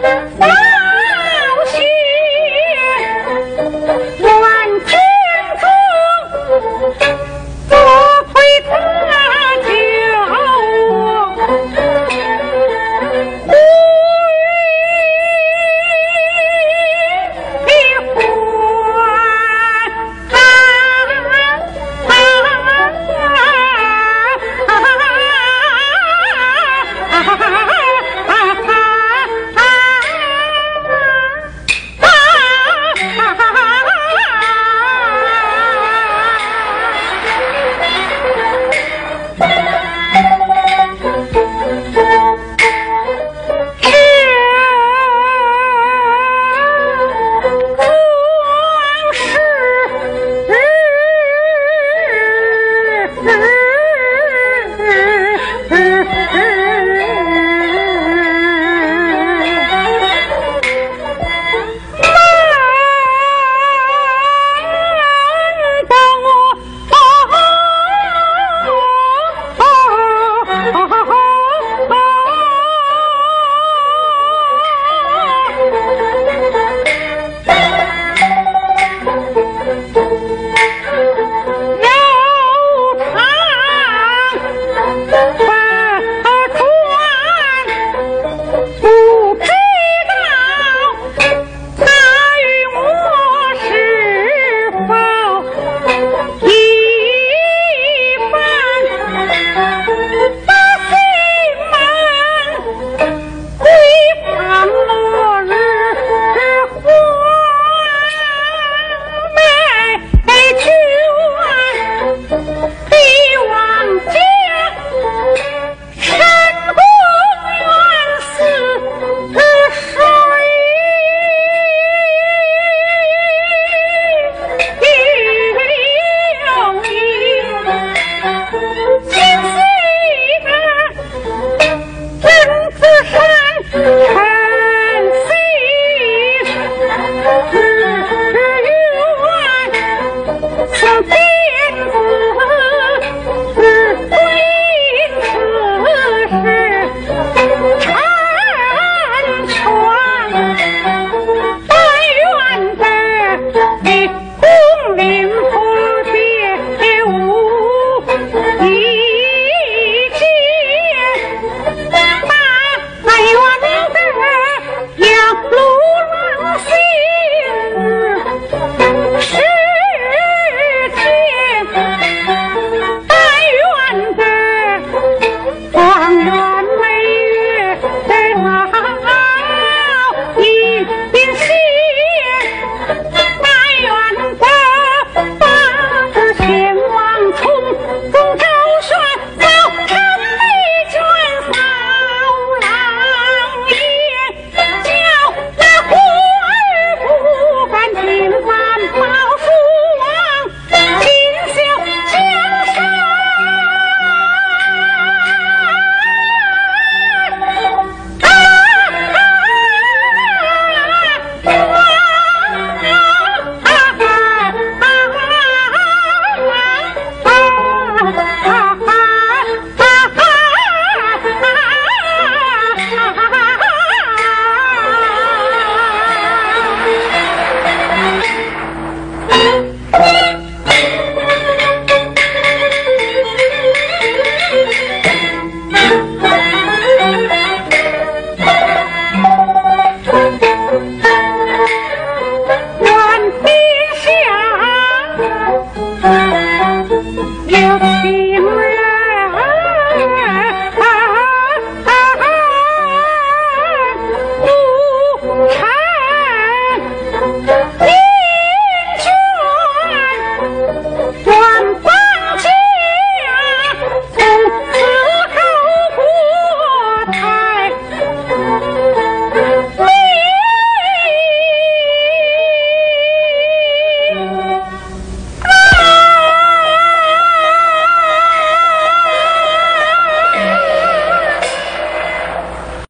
妈妈